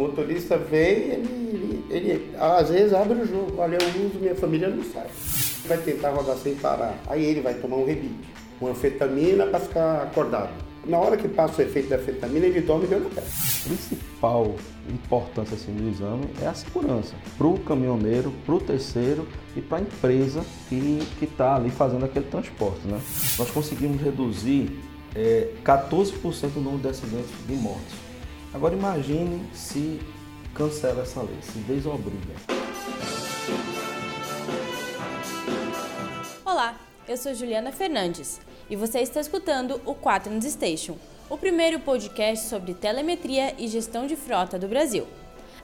motorista vem, ele, ele, às vezes abre o jogo, olha, eu uso, minha família não sabe. Vai tentar rodar sem parar. Aí ele vai tomar um rebite, uma anfetamina para ficar acordado. Na hora que passa o efeito da anfetamina, ele dorme e deu na pé. A principal importância assim, do exame é a segurança para o caminhoneiro, para o terceiro e para a empresa que está ali fazendo aquele transporte. Né? Nós conseguimos reduzir é, 14% do número de acidentes de mortes. Agora imagine se cancela essa lei, se desobriga. Olá, eu sou Juliana Fernandes e você está escutando o Quaternos Station, o primeiro podcast sobre telemetria e gestão de frota do Brasil.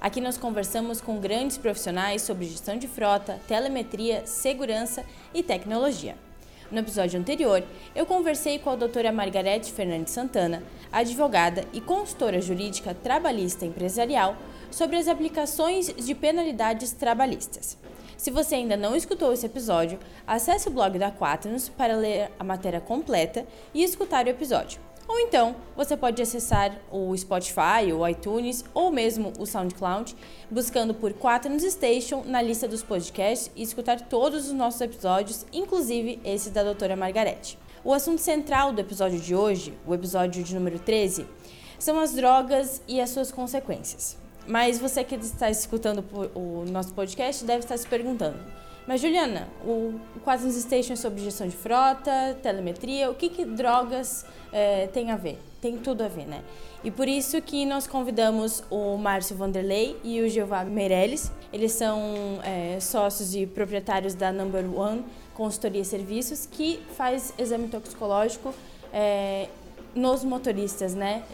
Aqui nós conversamos com grandes profissionais sobre gestão de frota, telemetria, segurança e tecnologia. No episódio anterior, eu conversei com a doutora Margarete Fernandes Santana, advogada e consultora jurídica trabalhista empresarial, sobre as aplicações de penalidades trabalhistas. Se você ainda não escutou esse episódio, acesse o blog da Quaternos para ler a matéria completa e escutar o episódio. Ou então, você pode acessar o Spotify, o iTunes ou mesmo o SoundCloud, buscando por Quaternos Station na lista dos podcasts e escutar todos os nossos episódios, inclusive esse da doutora Margarete. O assunto central do episódio de hoje, o episódio de número 13, são as drogas e as suas consequências. Mas você que está escutando o nosso podcast deve estar se perguntando: mas Juliana, o, Quasins Station é sobre gestão de frota, telemetria, o que, que drogas é, tem a ver? Tem tudo a ver, né? E por isso que nós convidamos o Márcio Vanderlei e o Jeová Meirelles. Eles são é, sócios e proprietários da Number One Consultoria e Serviços, que faz exame toxicológico é, nos motoristas, né?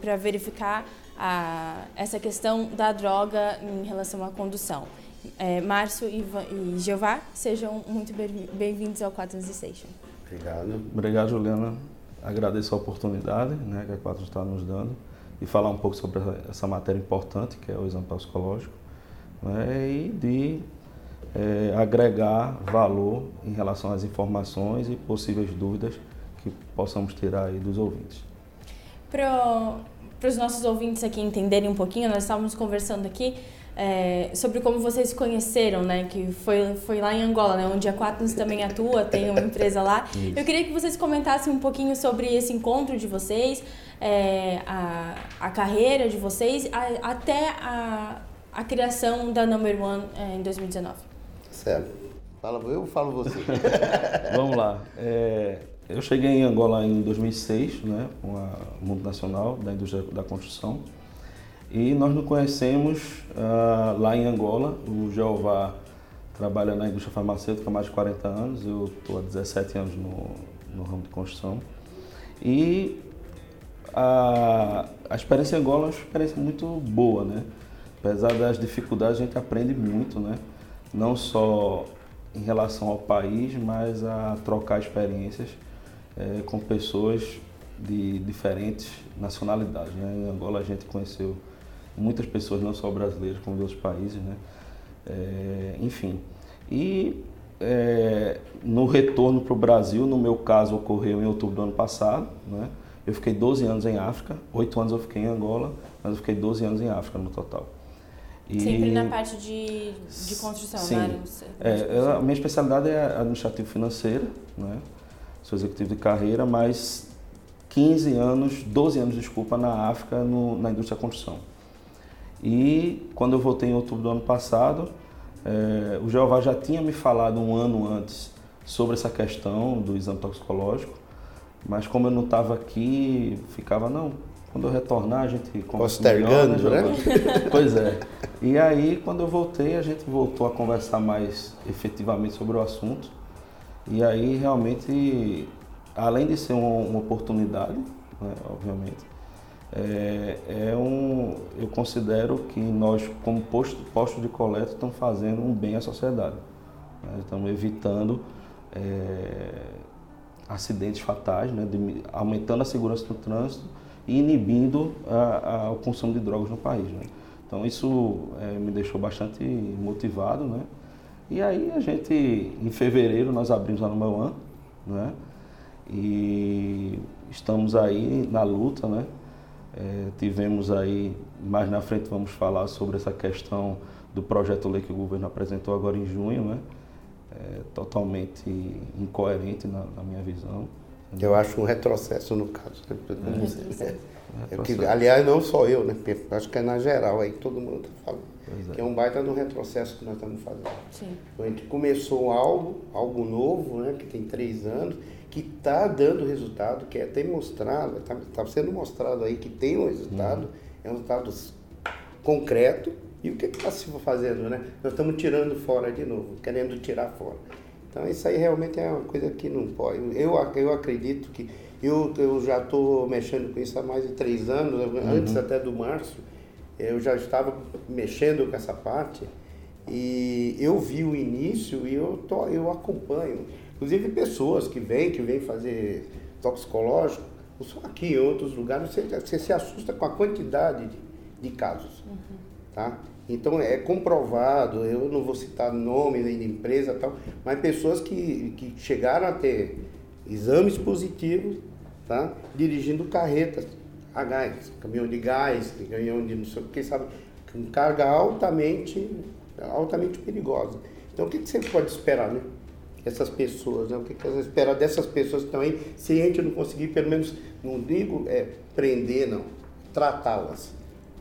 Para verificar a, essa questão da droga em relação à condução. É, Márcio e, e Jeová, sejam muito bem-vindos ao Quatnos Station. Obrigado. Obrigado, Juliana. Agradeço a oportunidade né, que a Quatnos está nos dando e falar um pouco sobre essa matéria importante, que é o exame toxicológico, né, e de é, agregar valor em relação às informações e possíveis dúvidas que possamos tirar aí dos ouvintes. Para os nossos ouvintes aqui entenderem um pouquinho, nós estávamos conversando aqui é, sobre como vocês se conheceram, né? Que foi, foi lá em Angola, né? Onde a Quatnos também atua, tem uma empresa lá. Isso. Eu queria que vocês comentassem um pouquinho sobre esse encontro de vocês, é, a, a carreira de vocês, a, até a, a criação da Number One é, em 2019. Certo. Fala eu ou falo você? Vamos lá. É, eu cheguei em Angola em 2006, né? Com a multinacional da indústria da construção. E nós nos conhecemos uh, lá em Angola. O Jeová trabalha na indústria farmacêutica há mais de 40 anos, eu estou há 17 anos no, no ramo de construção. E a, a experiência em Angola é uma experiência muito boa, né? Apesar das dificuldades, a gente aprende muito, né? Não só em relação ao país, mas a trocar experiências é, com pessoas de diferentes nacionalidades. Né? Em Angola a gente conheceu muitas pessoas, não só brasileiras, como de outros países, né? É, enfim. E é, no retorno para o Brasil, no meu caso, ocorreu em outubro do ano passado, né? Eu fiquei 12 anos em África, 8 anos eu fiquei em Angola, mas eu fiquei 12 anos em África no total. E... Sempre na parte de, de construção, Sim. né? É, a minha especialidade é administrativo financeira, né? Sou executivo de carreira, mas 15 anos, 12 anos, desculpa, na África, no, na indústria da construção. E quando eu voltei em outubro do ano passado, é, o Jeová já tinha me falado um ano antes sobre essa questão do exame toxicológico, mas como eu não estava aqui, ficava, não, quando eu retornar a gente Postergando, né? né? pois é. E aí, quando eu voltei, a gente voltou a conversar mais efetivamente sobre o assunto. E aí, realmente, além de ser uma, uma oportunidade, né, obviamente, é, é, um, eu considero que nós, como posto, posto de coleta, estamos fazendo um bem à sociedade. Né? Estamos evitando é, acidentes fatais, né? de, aumentando a segurança do trânsito e inibindo a, a, o consumo de drogas no país. Né? Então isso é, me deixou bastante motivado. Né? E aí a gente, em fevereiro, nós abrimos a Number One, né? e estamos aí na luta, né? É, tivemos aí mais na frente vamos falar sobre essa questão do projeto lei que o governo apresentou agora em junho, né? É totalmente incoerente na, na minha visão. Eu acho um retrocesso no caso. É. É que, aliás, não só eu, né? Acho que é na geral aí todo mundo está falando. É. Que é um baita no retrocesso que nós estamos fazendo. Sim. A gente começou algo, algo novo, né? Que tem três anos, que está dando resultado, que é até mostrado, está tá sendo mostrado aí que tem um resultado, uhum. é um resultado concreto. E o que está se fazendo, né? Nós estamos tirando fora de novo, querendo tirar fora. Então isso aí realmente é uma coisa que não pode. Eu, eu acredito que eu, eu já estou mexendo com isso há mais de três anos, uhum. antes até do março, eu já estava mexendo com essa parte e eu vi o início e eu, tô, eu acompanho. Inclusive pessoas que vêm, que vêm fazer toxicológico, não só aqui em outros lugares, você, você se assusta com a quantidade de, de casos. Uhum. Tá? Então é comprovado, eu não vou citar nome nem de empresa tal, mas pessoas que, que chegaram a ter exames positivos, tá? dirigindo carretas a gás, caminhão de gás, caminhão de não sei o que, sabe? Com carga altamente, altamente perigosa. Então o que, que você pode esperar, né? Essas pessoas, né? O que, que você espera dessas pessoas também, se a gente não conseguir, pelo menos, não digo é, prender, não, tratá-las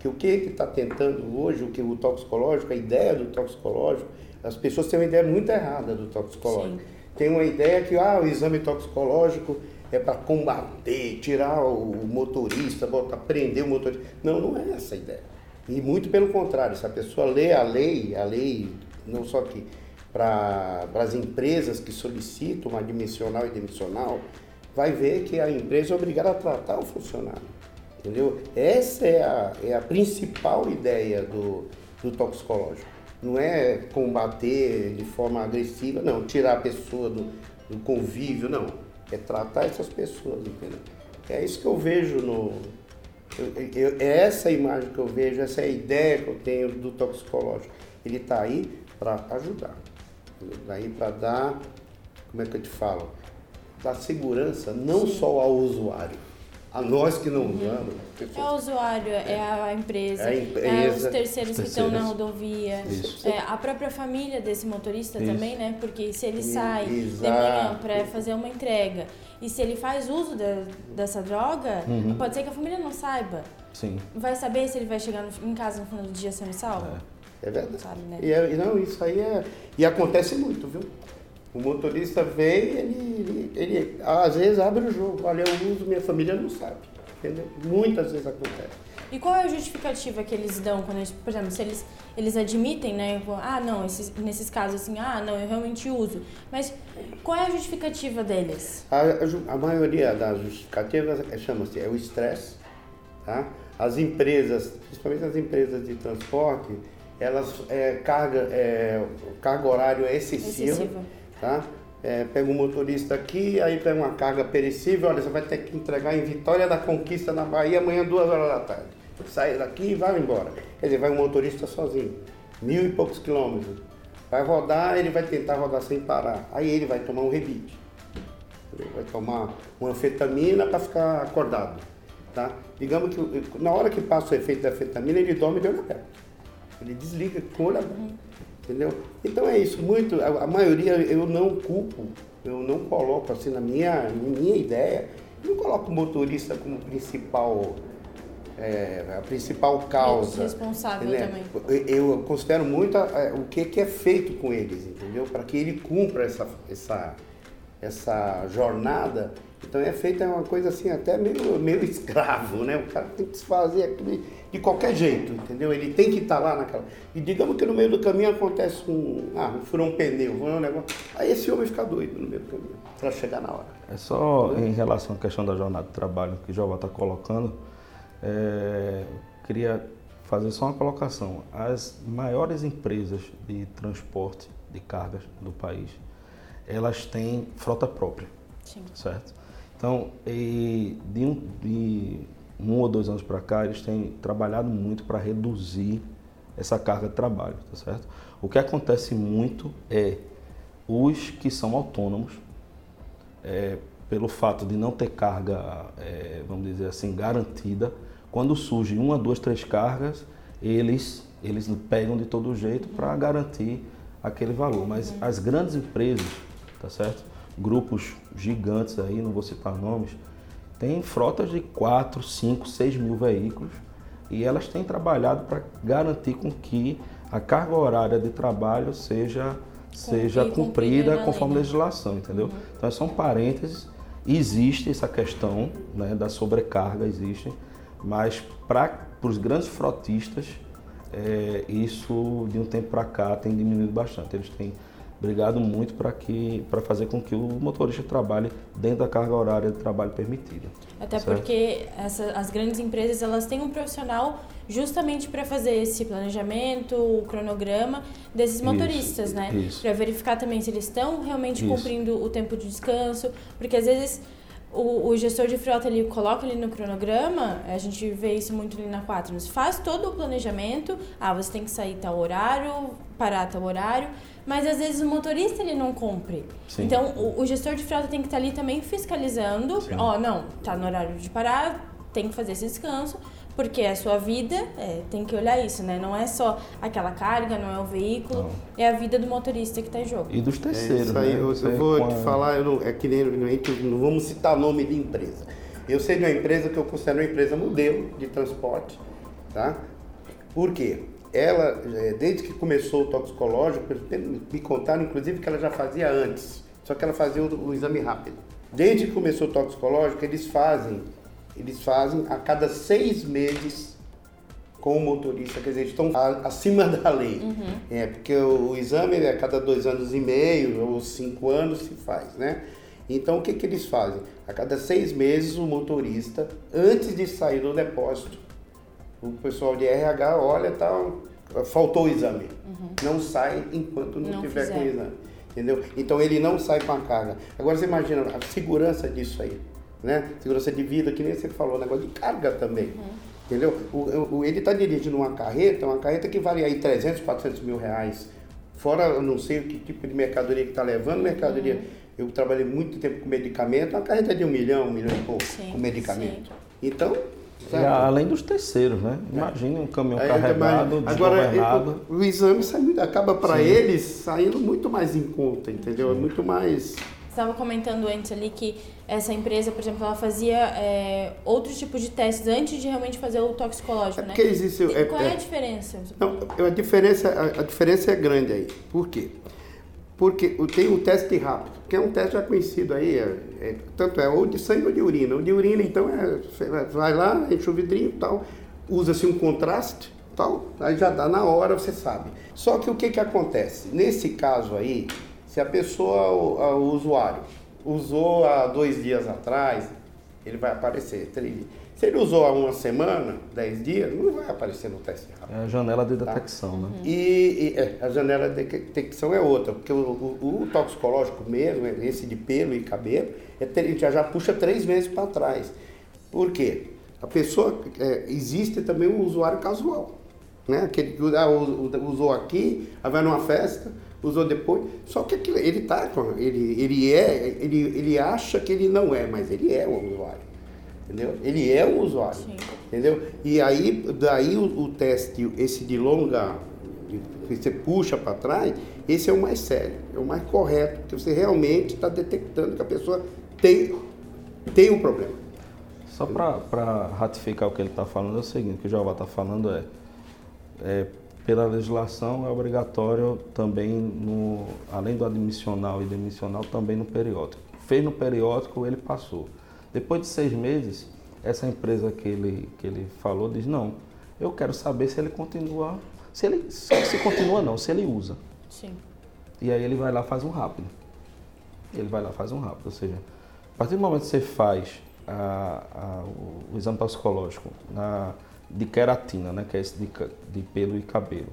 que o que está tentando hoje, o que o toxicológico, a ideia do toxicológico, as pessoas têm uma ideia muito errada do toxicológico. Sim. Tem uma ideia que ah, o exame toxicológico é para combater, tirar o motorista, botar, prender o motorista. Não, não é essa a ideia. E muito pelo contrário, se a pessoa lê a lei, a lei não só que para as empresas que solicitam uma admissional e demissional, vai ver que a empresa é obrigada a tratar o funcionário. Entendeu? Essa é a, é a principal ideia do, do toxicológico. Não é combater de forma agressiva, não, tirar a pessoa do, do convívio, não. É tratar essas pessoas, entendeu? É isso que eu vejo no. Eu, eu, é essa imagem que eu vejo, essa é a ideia que eu tenho do toxicológico. Ele está aí para ajudar. Está aí para dar, como é que eu te falo? Dar segurança não Sim. só ao usuário, a nós que não usamos. É o usuário, é, a empresa, é, a empresa, é os terceiros que estão na rodovia, é a própria família desse motorista Isso. também, né? Porque se ele sai Exato. de manhã para fazer uma entrega e se ele faz uso de, dessa droga, uhum. pode ser que a família não saiba. Sim. Vai saber se ele vai chegar no, em casa no final do dia sendo salvo? É, é verdade. Sabe, né? e, é, não, isso aí é. E acontece muito, viu? O motorista vem, ele, ele, ele às vezes abre o jogo. Olha, eu uso, minha família não sabe. Entendeu? Muitas vezes acontece. E qual é a justificativa que eles dão quando eles, por exemplo, se eles, eles admitem, né? Ah, não, esses, nesses casos assim, ah, não, eu realmente uso. Mas qual é a justificativa deles? A, a, a maioria das justificativas é, chama-se é o estresse, tá? As empresas, principalmente as empresas de transporte, elas é, carga, é, carga horário é excessiva. excessiva tá? É, pega um motorista aqui, aí pega uma carga perecível, olha, você vai ter que entregar em Vitória da Conquista, na Bahia, amanhã, duas horas da tarde. Sai daqui e vai embora. Quer dizer, vai um motorista sozinho, mil e poucos quilômetros. Vai rodar, ele vai tentar rodar sem parar. Aí ele vai tomar um rebite. Ele vai tomar uma anfetamina para ficar acordado. Tá? Digamos que na hora que passa o efeito da anfetamina, ele dorme de olho aberto. Ele desliga aberto. Entendeu? Então é isso, muito, a, a, maioria eu não culpo, eu não coloco assim na minha, minha ideia, eu não coloco o motorista como principal, é, a principal causa. Responsável também. Eu considero muito a, o que, que é feito com eles, entendeu? Para que ele cumpra essa, essa, essa jornada então é feita uma coisa assim, até meio, meio escravo, né? O cara tem que se fazer aquilo de qualquer jeito, entendeu? Ele tem que estar tá lá naquela. E digamos que no meio do caminho acontece um. Ah, furou um pneu, um negócio. Aí esse homem fica doido no meio do caminho, para chegar na hora. É só entendeu? em relação à questão da jornada de trabalho que o Jová está colocando, é, queria fazer só uma colocação. As maiores empresas de transporte de cargas do país, elas têm frota própria. Sim. Certo? Então, de um, de um ou dois anos para cá, eles têm trabalhado muito para reduzir essa carga de trabalho, tá certo? O que acontece muito é os que são autônomos, é, pelo fato de não ter carga, é, vamos dizer assim, garantida, quando surge uma, duas, três cargas, eles, eles pegam de todo jeito para garantir aquele valor. Mas as grandes empresas, tá certo? Grupos gigantes aí, não vou citar nomes, têm frotas de 4, 5, 6 mil veículos e elas têm trabalhado para garantir com que a carga horária de trabalho seja, seja cumprida conforme a legislação, entendeu? Uhum. Então, são parênteses. Existe essa questão né, da sobrecarga, existe, mas para os grandes frotistas, é, isso de um tempo para cá tem diminuído bastante. Eles têm brigado muito para que para fazer com que o motorista trabalhe dentro da carga horária de trabalho permitida. Até certo? porque essa, as grandes empresas elas têm um profissional justamente para fazer esse planejamento, o cronograma desses motoristas, isso, né? Para verificar também se eles estão realmente isso. cumprindo o tempo de descanso, porque às vezes o, o, gestor de frota ele coloca ali no cronograma, a gente vê isso muito ali na Quaternos, faz todo o planejamento, ah, você tem que sair tal horário, parar tal horário, mas às vezes o motorista ele não cumpre. Sim. Então o, o, gestor de frota tem que estar ali também fiscalizando, ó, oh, não, tá no horário de parar, tem que fazer esse descanso, porque a sua vida, é, tem que olhar isso, né? Não é só aquela carga, não é o veículo, não. é a vida do motorista que está em jogo. E dos terceiros, é isso aí, né? Eu, eu vou te falar, eu não, é que nem, não vamos citar nome de empresa. Eu sei de uma empresa que eu considero uma empresa modelo de transporte, tá? Por quê? Ela, é, desde que começou o toxicológico, me contaram inclusive que ela já fazia antes, só que ela fazia o, o exame rápido. Desde que começou o toxicológico, eles fazem eles fazem a cada seis meses com o motorista, quer dizer, estão acima da lei. Uhum. É, porque o, o, exame é a cada dois anos e meio ou cinco anos se faz, né? Então o que, que eles fazem? A cada seis meses o motorista, antes de sair do depósito, o pessoal de RH olha tal, faltou o exame. Uhum. Não sai enquanto não, não tiver fizer. com o exame. Entendeu? Então ele não sai com a carga. Agora você imagina a segurança disso aí né? Segurança de vida, que nem você falou, negócio de carga também. Uhum. Entendeu? O, o, ele está dirigindo uma carreta, uma carreta que vale aí 300, 400 mil reais. Fora, eu não sei o que tipo de mercadoria que está levando, mercadoria. Uhum. Eu trabalhei muito tempo com medicamento, uma carreta de um milhão, um milhão e pouco sim, com medicamento. Sim. Então, Sabe? além dos terceiros, né? Imagina um caminhão Aí, carregado, Agora, o, o exame sai, acaba para eles saindo muito mais em conta, entendeu? É muito mais estava comentando antes ali que essa empresa, por exemplo, ela fazia é, outros tipos de testes antes de realmente fazer o toxicológico, é né? existe, e, é, qual é, a diferença? Não, a diferença, a, a, diferença é grande aí. Por quê? Porque tem o teste rápido, que é um teste já conhecido aí, é, é, tanto é ou de sangue ou de urina. O de urina, então, é, vai lá, enche o vidrinho e tal, usa-se um contraste, tal, aí já dá na hora, você sabe. Só que o que, que acontece? Nesse caso aí, se a pessoa, o, o usuário, usou há dois dias atrás, ele vai aparecer. Se ele usou há uma semana, dez dias, não vai aparecer no teste rápido. É a janela de tá? detecção, tá? né? E, e é, a janela de detecção é outra, porque o, o, o, toxicológico mesmo, esse de pelo e cabelo, é, a gente já puxa três meses para trás. Por quê? A pessoa, é, existe também um usuário casual, né? Aquele que ah, usou aqui, vai numa festa, usou depois. Só que aquilo, ele tá ele, ele é, ele, ele acha que ele não é, mas ele é um usuário. Entendeu? Ele é um usuário. Sim. Entendeu? E aí, daí o, o, teste, esse de longa, que você puxa para trás, esse é o mais sério, é o mais correto, porque você realmente está detectando que a pessoa tem, tem um problema. Só para ratificar o que ele está falando, é o seguinte, o que o Jeová está falando é, é pela legislação é obrigatório também, no, além do admissional e demissional, também no periódico. Fez no periódico, ele passou. Depois de seis meses, essa empresa que ele, que ele falou diz, não, eu quero saber se ele continua, se ele se, continua não, se ele usa. Sim. E aí ele vai lá faz um rápido. Ele vai lá faz um rápido, ou seja, a partir do momento que você faz a, a, o, o exame toxicológico na de queratina, né, que é esse de, de pelo e cabelo.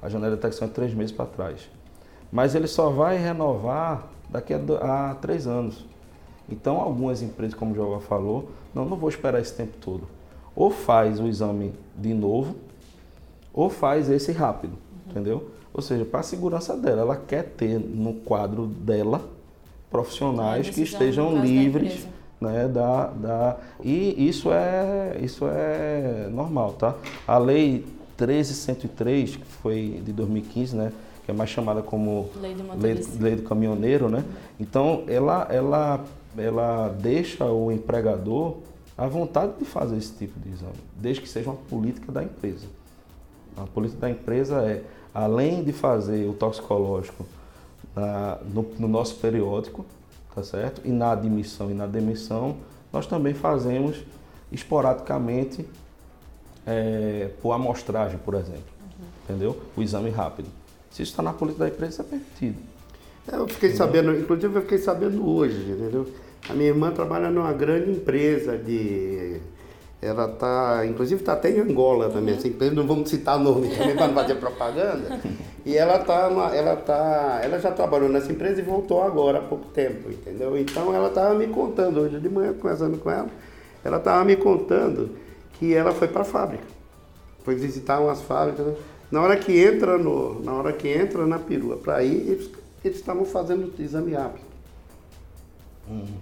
A janela de detecção é três meses para trás. Mas ele só vai renovar daqui a, a três anos. Então, algumas empresas, como o João falou, não, não vou esperar esse tempo todo. Ou faz o exame de novo, ou faz esse rápido, uhum. entendeu? Ou seja, para a segurança dela, ela quer ter no quadro dela profissionais que estejam livres né, da, da, e isso é, isso é normal, tá? A lei 13103, que foi de 2015, né, que é mais chamada como Lei do lei, lei do caminhoneiro, né? Então, ela, ela, ela deixa o empregador à vontade de fazer esse tipo de exame, desde que seja uma política da empresa. A política da empresa é, além de fazer o toxicológico na- no, no nosso periódico, tá certo? E na admissão e na demissão, nós também fazemos esporadicamente é, por amostragem, por exemplo. Entendeu? O exame rápido. Se isso está na política da empresa, isso é permitido. É, Eu fiquei sabendo, inclusive eu fiquei sabendo hoje, entendeu? A minha irmã trabalha numa grande empresa de. Ela tá, inclusive está até em Angola também, essa empresa, não vamos citar nome também para não fazer propaganda. E ela tá, ela tá, ela já trabalhou nessa empresa e voltou agora há pouco tempo, entendeu? Então ela estava me contando hoje de manhã, conversando com ela, ela estava me contando que ela foi para a fábrica. Foi visitar umas fábricas. né? Na hora que entra no, na hora que entra na perua para ir, eles estavam fazendo exame rápido.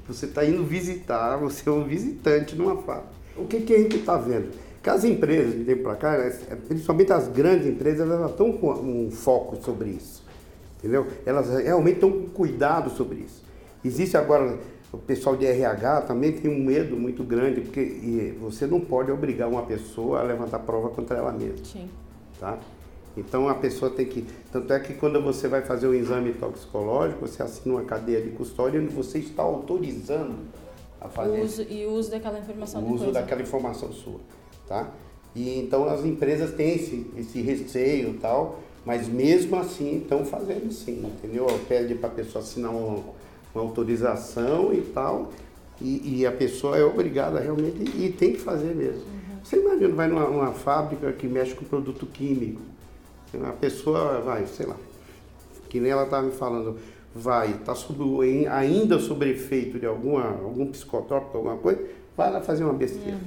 Você está indo visitar, você é um visitante numa fábrica. O que, que a gente está vendo? Que as empresas de tempo para cá, elas- principalmente as grandes empresas, elas estão com um foco sobre isso. Entendeu? Elas realmente estão com cuidado sobre isso. Existe agora, o pessoal de RH também tem um medo muito grande, porque e você não pode obrigar uma pessoa a levantar prova contra ela mesma Sim. tá? Então a pessoa tem que. Tanto é que quando você vai fazer um exame toxicológico, você assina uma cadeia de custódia onde você está autorizando a fazer O uso, e o uso daquela informação o uso né? daquela informação sua, tá? E então as empresas têm esse, esse receio e tal, mas mesmo assim estão fazendo sim, entendeu? Pede para a pessoa assinar uma, uma autorização e tal, e, e a pessoa é obrigada realmente, e tem que fazer mesmo. Você imagina, vai numa fábrica que mexe com produto químico, a pessoa vai, sei lá, que nem ela estava me falando, vai, está ainda sob efeito de alguma, algum psicotrópico, alguma coisa, vai lá fazer uma besteira.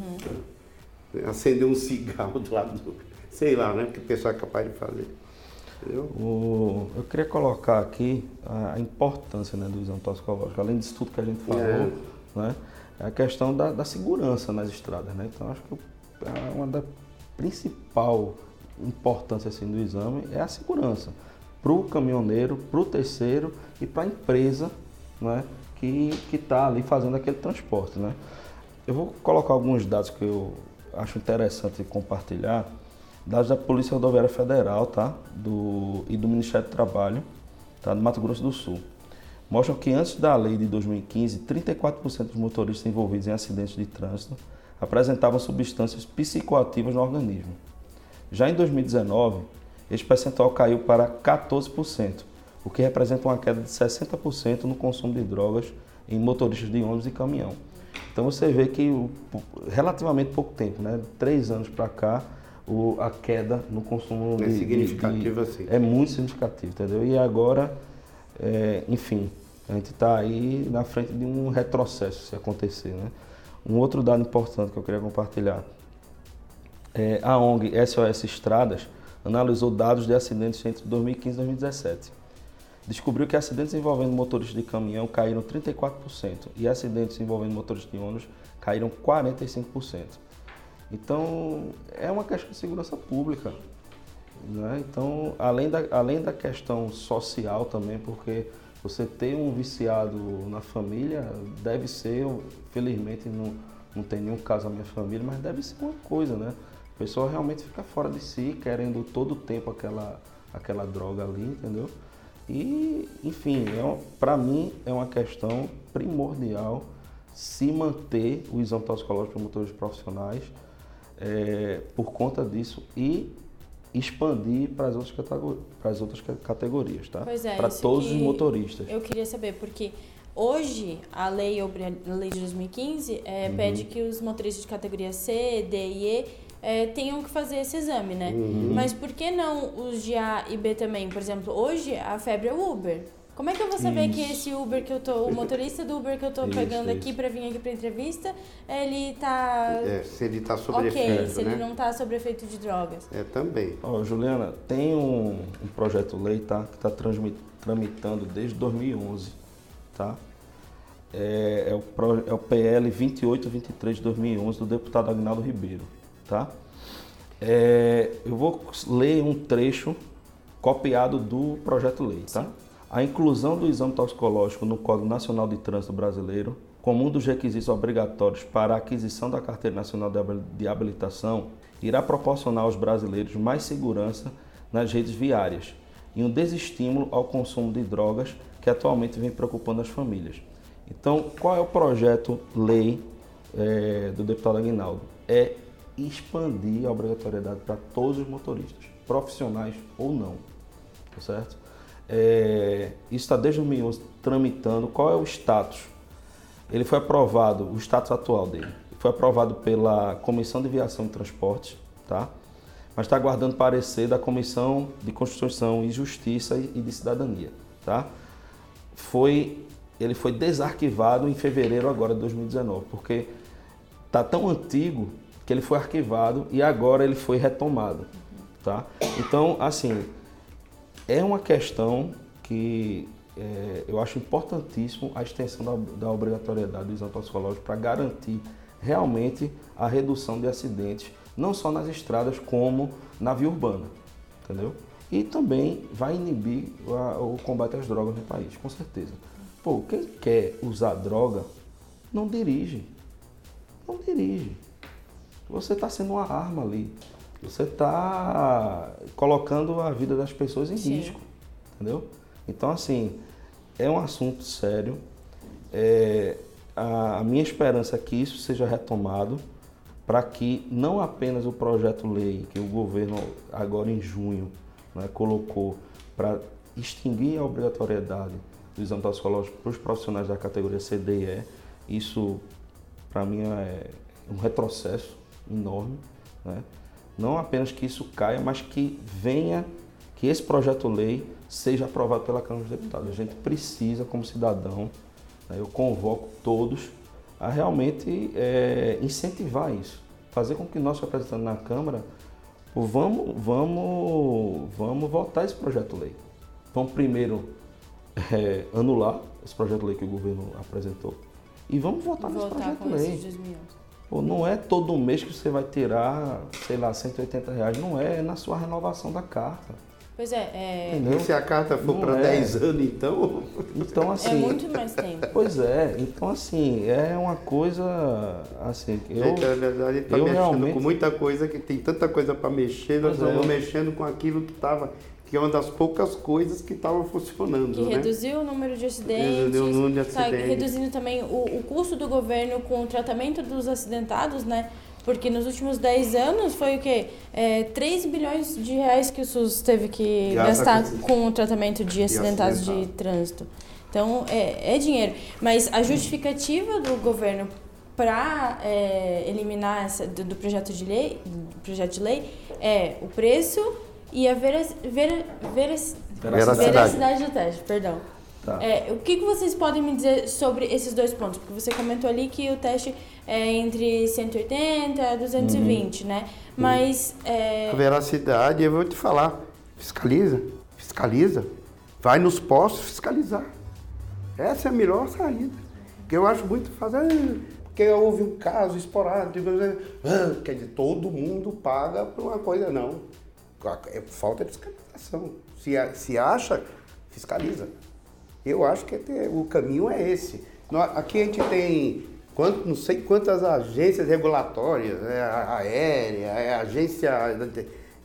Acender um cigarro do lado do. Sei lá, né? Que o pessoal é capaz de fazer. O- eu queria colocar aqui a, importância né, do exame toxicológico, além disso tudo que a gente falou, É. né, é a questão da, da segurança nas estradas. Né? Então, acho que é uma da principal importância assim, do exame é a segurança para o caminhoneiro, para o terceiro e para a empresa né, que está ali fazendo aquele transporte. Né? Eu vou colocar alguns dados que eu acho interessante compartilhar, dados da Polícia Rodoviária Federal tá? do, e do Ministério do Trabalho tá? do Mato Grosso do Sul. Mostram que antes da lei de 2015, 34% dos motoristas envolvidos em acidentes de trânsito apresentavam substâncias psicoativas no organismo. Já em 2019, este percentual caiu para 14%, o que representa uma queda de 60% no consumo de drogas em motoristas de ônibus e caminhão. Então você vê que relativamente pouco tempo, né, de três anos para cá, o- a queda no consumo É de- significativo, de- assim. É muito significativo, entendeu? E agora, é, enfim, a gente está aí na frente de um retrocesso se acontecer, né? Um outro dado importante que eu queria compartilhar é, a ONG SOS Estradas analisou dados de acidentes entre 2015 e 2017. Descobriu que acidentes envolvendo motoristas de caminhão caíram 34% e acidentes envolvendo motoristas de ônibus caíram 45%. Então, é uma questão de segurança pública. Né? Então, além da, além da questão social também, porque você ter um viciado na família deve ser, felizmente não, não tem nenhum caso na minha família, mas deve ser uma coisa, né? A pessoa realmente fica fora de si, querendo todo o tempo aquela, aquela droga ali, entendeu? E, enfim, é, para mim é uma questão primordial se manter o exame toxicológico para motores profissionais é, por conta disso e expandir para as outras, categor- para as outras ca- categorias, tá? Pois é, para todos os motoristas. Eu queria saber, porque hoje a lei, a lei de 2015 é, Uhum. pede que os motoristas de categoria C, D e E é, tenham que fazer esse exame, né? Uhum. Mas por que não os de A e B também? Por exemplo, hoje a febre é o Uber. Como é que eu vou saber que Isso. esse Uber que eu tô, o motorista do Uber que eu tô Isso, pegando isso. aqui pra vir aqui pra entrevista, ele tá É, se ele está sob ok, efeito, se né? ele não tá sob efeito de drogas? É também. Ó, Juliana, tem um, um projeto lei tá, que está tramitando desde 2011, tá? é, é, o, é o PL 2823 de 2011 do deputado Agnaldo Ribeiro, tá? É, eu vou ler um trecho copiado do projeto lei, tá? A inclusão do exame toxicológico no Código Nacional de Trânsito Brasileiro, como um dos requisitos obrigatórios para a aquisição da Carteira Nacional de Habilitação, irá proporcionar aos brasileiros mais segurança nas redes viárias e um desestímulo ao consumo de drogas que atualmente vem preocupando as famílias. Então, qual é o projeto lei é, do deputado Aguinaldo? É expandir a obrigatoriedade para todos os motoristas, profissionais ou não, tá certo? É, isso está desde 2011 tramitando. Qual é o status? Ele foi aprovado, o status atual dele, foi aprovado pela Comissão de Viação e Transportes, tá? Mas está aguardando parecer da Comissão de Constituição e Justiça e de Cidadania, tá? Foi, ele foi desarquivado em fevereiro agora de 2019, porque está tão antigo que ele foi arquivado e agora ele foi retomado, tá? Então, assim, é uma questão que é, eu acho importantíssimo a extensão da, da obrigatoriedade do exame toxicológico para garantir realmente a redução de acidentes, não só nas estradas, como na via urbana, entendeu? E também vai inibir a, o combate às drogas no país, com certeza. Pô, quem quer usar droga, não dirige. Não dirige. Você está sendo uma arma ali. Você está colocando a vida das pessoas em Sim. risco. Entendeu? Então, assim, é um assunto sério. É, a, a, minha esperança é que isso seja retomado para que não apenas o projeto-lei que o governo, agora em junho, né, colocou para extinguir a obrigatoriedade do exame toxicológico para os profissionais da categoria C, D e E, isso, para mim, é um retrocesso enorme. Né? Não apenas que isso caia, mas que venha, que esse projeto-lei seja aprovado pela Câmara dos Deputados. A gente precisa, como cidadão, né, eu convoco todos a realmente é, incentivar isso, fazer com que nós representantes na Câmara vamos, vamos, vamos votar esse projeto-lei. Vamos primeiro é, anular esse projeto-lei que o governo apresentou e vamos votar nesse projeto-lei. Pô, não é todo mês que você vai tirar, sei lá, 180 reais. Não é, é na sua renovação da carta. Pois é, é... Se a carta for para é. 10 anos, então. Então, é assim. É muito mais tempo. Pois é, então, assim, é uma coisa. Assim, eu. Gente, na verdade, está mexendo realmente... com muita coisa, que tem tanta coisa para mexer, nós estamos é, mexendo com aquilo que estava que é uma das poucas coisas que estava funcionando. Que né? reduziu o número de acidentes. Reduziu o número de acidentes. Tá reduzindo também o, o custo do governo com o tratamento dos acidentados, né? Porque nos últimos 10 anos foi o quê? É, 3 bilhões de reais que o SUS teve que gastar com, o tratamento de acidentados de trânsito. Então, é, é dinheiro. Mas a justificativa do governo para é, eliminar essa, do, do, projeto de lei, projeto de lei é o preço e a veracidade. veracidade do teste, perdão. Tá. É, o que, que vocês podem me dizer sobre esses dois pontos? Porque você comentou ali que o teste é entre 180 e 220, uhum. né? Mas. É... A veracidade, eu vou te falar, fiscaliza, fiscaliza. Vai nos postos fiscalizar. Essa é a melhor saída. Que eu acho muito fazer. Porque houve um caso esporádico, ah, quer dizer, todo mundo paga por uma coisa, não. É falta de fiscalização. Se, se acha, fiscaliza. Eu acho que é o caminho é esse. Aqui a gente tem quanto, não sei quantas agências regulatórias, é a aérea, é a agência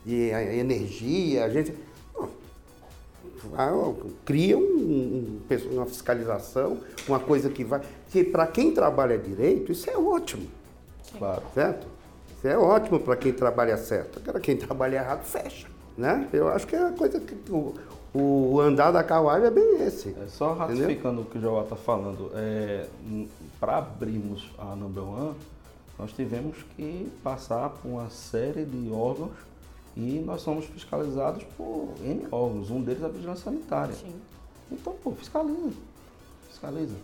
de energia, agência. Cria um, uma fiscalização, uma coisa que vai. Que para quem trabalha direito, isso é ótimo. Claro. Certo? Isso é ótimo para quem trabalha certo. Agora, quem trabalha errado, fecha. Né? Eu acho que é a coisa que o, o andar da carruagem é bem esse. É, só ratificando entendeu? o que o João está falando, é, para abrirmos a Number One, nós tivemos que passar por uma série de órgãos e nós somos fiscalizados por N órgãos, um deles é a vigilância sanitária. Sim. Então, pô, fiscaliza. Fiscaliza.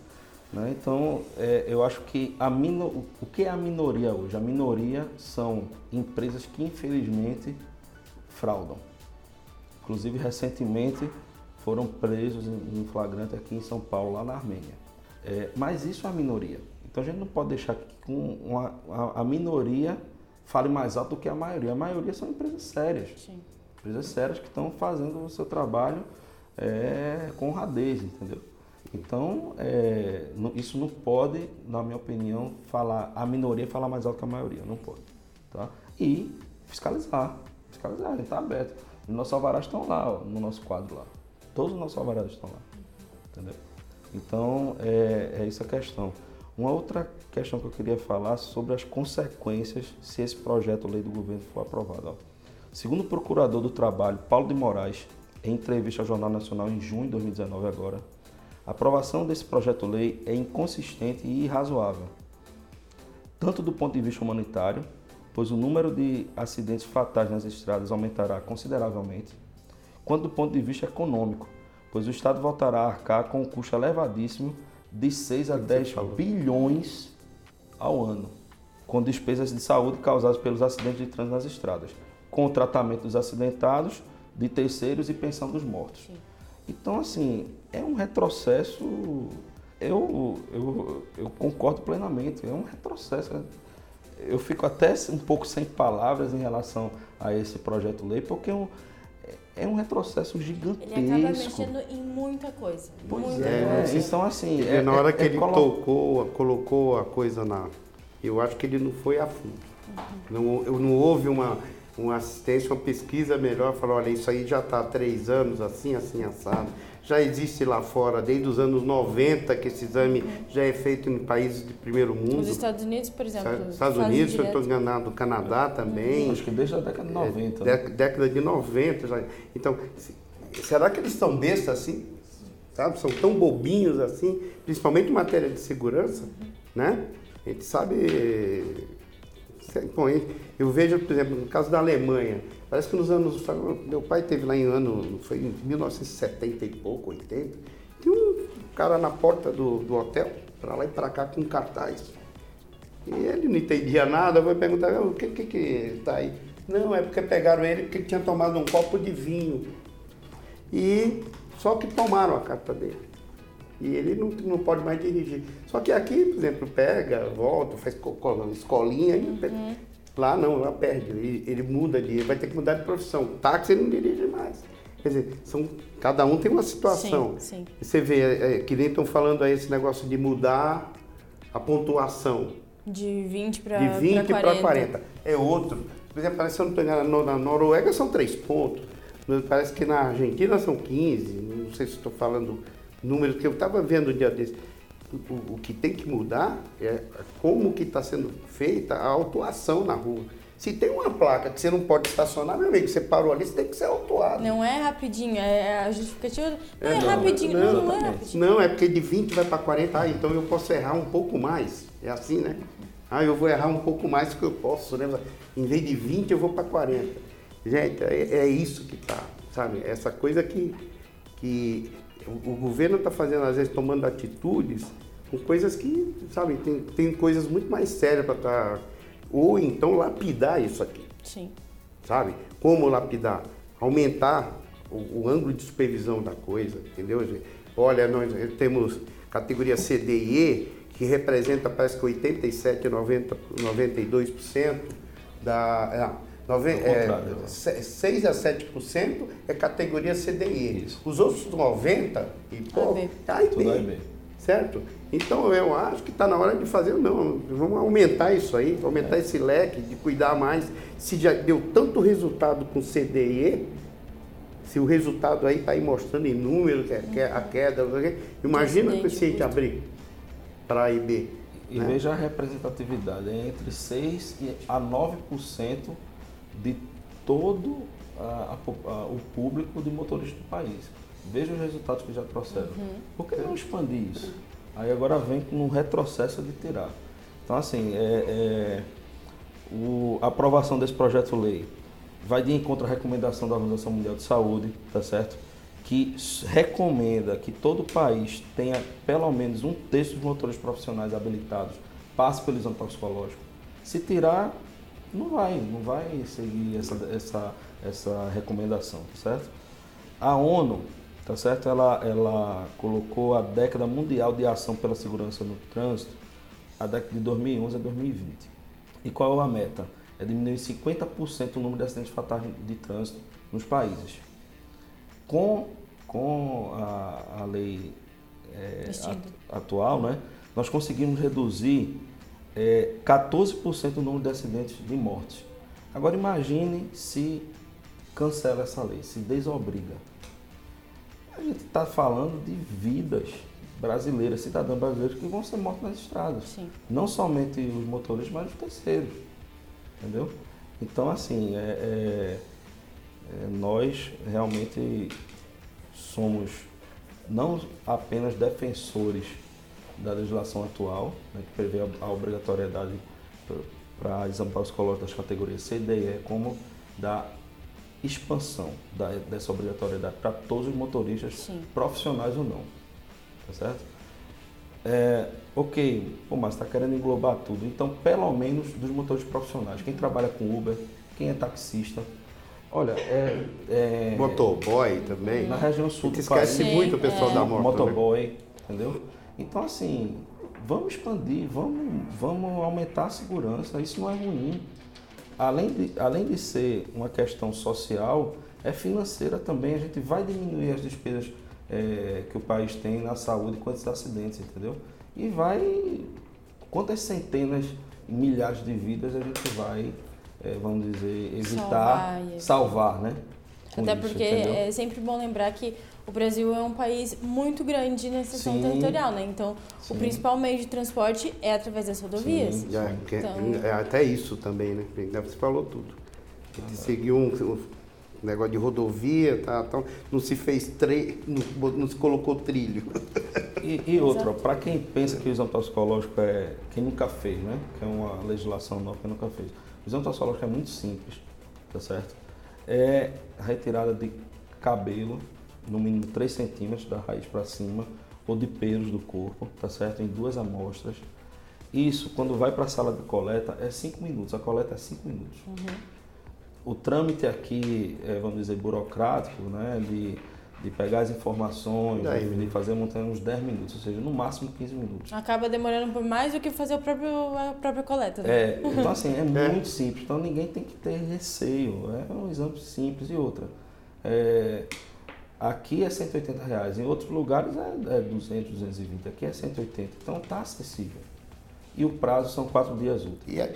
Né? Então, é, eu acho que a o que é a minoria hoje? A minoria são empresas que infelizmente fraudam. Inclusive, recentemente foram presos em flagrante aqui em São Paulo, lá na Armênia. É, mas isso é a minoria. Então a gente não pode deixar que com uma, a, a, minoria fale mais alto do que a maioria. A maioria são empresas sérias. Sim. Empresas sérias que estão fazendo o seu trabalho é, com honradez, entendeu? Então, é, isso não pode, na minha opinião, falar a minoria falar mais alto que a maioria, não pode. Tá? E fiscalizar, fiscalizar, a gente está aberto. Os nossos alvarás estão lá, ó, no nosso quadro lá. Todos os nossos alvarás estão lá, entendeu? Então, é, é isso a questão. Uma outra questão que eu queria falar sobre as consequências se esse projeto lei do governo for aprovado. Ó. Segundo o procurador do trabalho, Paulo de Moraes, em entrevista ao Jornal Nacional em junho de 2019 agora, a aprovação desse projeto-lei é inconsistente e irrazoável, tanto do ponto de vista humanitário, pois o número de acidentes fatais nas estradas aumentará consideravelmente, quanto do ponto de vista econômico, pois o Estado voltará a arcar com um custo elevadíssimo de 6 a 10 bilhões ao ano, com despesas de saúde causadas pelos acidentes de trânsito nas estradas, com o tratamento dos acidentados, de terceiros e pensão dos mortos. Sim. Então, assim, é um retrocesso. Eu, eu, eu concordo plenamente, é um retrocesso. Eu fico até um pouco sem palavras em relação a esse projeto-lei, porque é um, é um retrocesso gigantesco. Ele acaba mexendo em muita coisa. Pois muita é, coisa. então assim. É, na hora é, que é ele colo... tocou, colocou a coisa na. Eu acho que ele não foi a fundo. Uhum. Não, não houve uma, uma assistência, uma pesquisa melhor, falou, olha, isso aí já está há três anos, assim, assim, assado. Já existe lá fora, desde os anos 90, que esse exame uhum. já é feito em países de primeiro mundo. Nos Estados Unidos, por exemplo. Estados Unidos, eu estou enganado, Canadá também. Acho que desde a década de 90. É, né? Década de 90. Já. Então, será que eles são bestas assim? Sabe? São tão bobinhos assim, principalmente em matéria de segurança, né? A gente sabe Bom, eu vejo, por exemplo, no caso da Alemanha, parece que nos anos. Meu pai teve lá em ano, foi em 1970 e pouco, 80, tem um cara na porta do, do hotel, para lá e para cá com cartaz. E ele não entendia nada, foi perguntar, o que que, que está aí? Não, é porque pegaram ele porque ele tinha tomado um copo de vinho. E só que tomaram a carta dele. E ele não, não pode mais dirigir. Só que aqui, por exemplo, pega, volta, faz escolinha, uhum. lá não, lá perde. Ele, ele muda de. vai ter que mudar de profissão. Táxi ele não dirige mais. Quer dizer, são, cada um tem uma situação. Sim, sim. Você vê, é, é que nem estão falando aí esse negócio de mudar a pontuação. De 20 para 40. 40. É outro. Por exemplo, parece que eu não estou enganado, na Noruega são 3 pontos. Parece que na Argentina são 15. Não sei se estou falando números que eu estava vendo um dia desse. O, o, que tem que mudar é como que está sendo feita a autuação na rua. Se tem uma placa que você não pode estacionar, meu amigo, você parou ali, você tem que ser autuado. Não é rapidinho, é a justificativa. Não é, é não, rapidinho, não, não, é rapidinho. Não, é porque de 20 vai para 40, ah, então eu posso errar um pouco mais. É assim, né? Ah, eu vou errar um pouco mais que eu posso, né? Em vez de 20, eu vou para 40. Gente, é, é isso que tá, sabe? Essa coisa que, que o, o governo está fazendo, às vezes, tomando atitudes com coisas que, sabe, tem, tem coisas muito mais sérias para estar. Tá, ou então lapidar isso aqui. Sim. Sabe? Como lapidar? Aumentar o, o ângulo de supervisão da coisa, entendeu? Olha, nós temos categoria CDE e, que representa parece que 87, 90, 92% da. É, Nove, é, 6 a 7% é categoria CDI. Isso. Os outros 90% e pouco é B. Certo? Então eu acho que está na hora de fazer, não, vamos aumentar isso aí, aumentar é. esse leque, de cuidar mais. Se já deu tanto resultado com CDE, se o resultado aí está aí mostrando em número que, é, que é a queda, imagina o paciente abrir para A e B. E né? veja a representatividade, é entre 6 a 9% de todo a, a, o público de motoristas do país. Veja os resultados que já trouxeram. Uhum. Por que não expandir isso? Aí agora vem com um retrocesso de tirar. Então, assim, é, é, o, a aprovação desse projeto-lei vai de encontro à recomendação da Organização Mundial de Saúde, tá certo? Que recomenda que todo país tenha pelo menos um terço dos motores profissionais habilitados passe pelo exame toxicológico. Se tirar, não vai, não vai seguir essa, essa, essa recomendação, certo? A ONU, tá certo? Ela, ela colocou a década mundial de ação pela segurança no trânsito, a década de 2011 a 2020. E qual é a meta? É diminuir 50% o número de acidentes fatais de trânsito nos países. Com, com a, a lei é, atual, né, nós conseguimos reduzir é, 14% o número de acidentes de mortes. Agora imagine se cancela essa lei, se desobriga. A gente está falando de vidas brasileiras, cidadãos brasileiros que vão ser mortos nas estradas. Sim. Não somente os motoristas, mas os terceiros. Entendeu? Então, assim, é, é, é, nós realmente somos não apenas defensores da legislação atual, né, que prevê a, a obrigatoriedade para exame psicológico das categorias C, D e E, como da expansão da, dessa obrigatoriedade para todos os motoristas, Sim. profissionais ou não. Tá certo? É, ok, pô, mas está querendo englobar tudo. Então, pelo menos dos motoristas profissionais. Quem trabalha com Uber, quem é taxista. Olha, é. é Motoboy também. Na região sul do país. esquece muito o pessoal é. da moto. né? motoboy, entendeu? Então, assim, vamos expandir, vamos, vamos aumentar a segurança, isso não é ruim. Além de, além de ser uma questão social, é financeira também, a gente vai diminuir as despesas é, que o país tem na saúde esses acidentes, entendeu? E vai, quantas centenas, milhares de vidas a gente vai, é, vamos dizer, evitar, Salvar salvar, né? Até isso, porque entendeu? é sempre bom lembrar que o Brasil é um país muito grande na seção Sim. territorial, né? Então, Sim. o principal meio de transporte é através das rodovias. Sim. Já, que- Então- é até isso também, né? Você falou tudo. A gente seguiu um, um negócio de rodovia, tá, então não se fez tre... não, não se colocou trilho. E, e outra, para quem pensa que o exame toxicológico é quem nunca fez, né? Que é uma legislação nova que nunca fez. O exame toxicológico é muito simples, tá certo? É a retirada de cabelo, no mínimo 3 centímetros da raiz para cima, ou de pelos do corpo, tá certo? Em duas amostras. Isso, quando vai para a sala de coleta, é 5 minutos. A coleta é 5 minutos. O trâmite aqui, é, vamos dizer, burocrático, né? De, de pegar as informações, E aí, de, fazer a montanha uns 10 minutos, ou seja, no máximo 15 minutos. Acaba demorando por mais do que fazer o próprio, a própria coleta. Né? É, então assim, é muito simples, então ninguém tem que ter receio, é um exame simples e outra. É, aqui é 180 reais, em outros lugares é, é 200, 220, aqui é 180, então está acessível. E o prazo são quatro dias úteis. E é-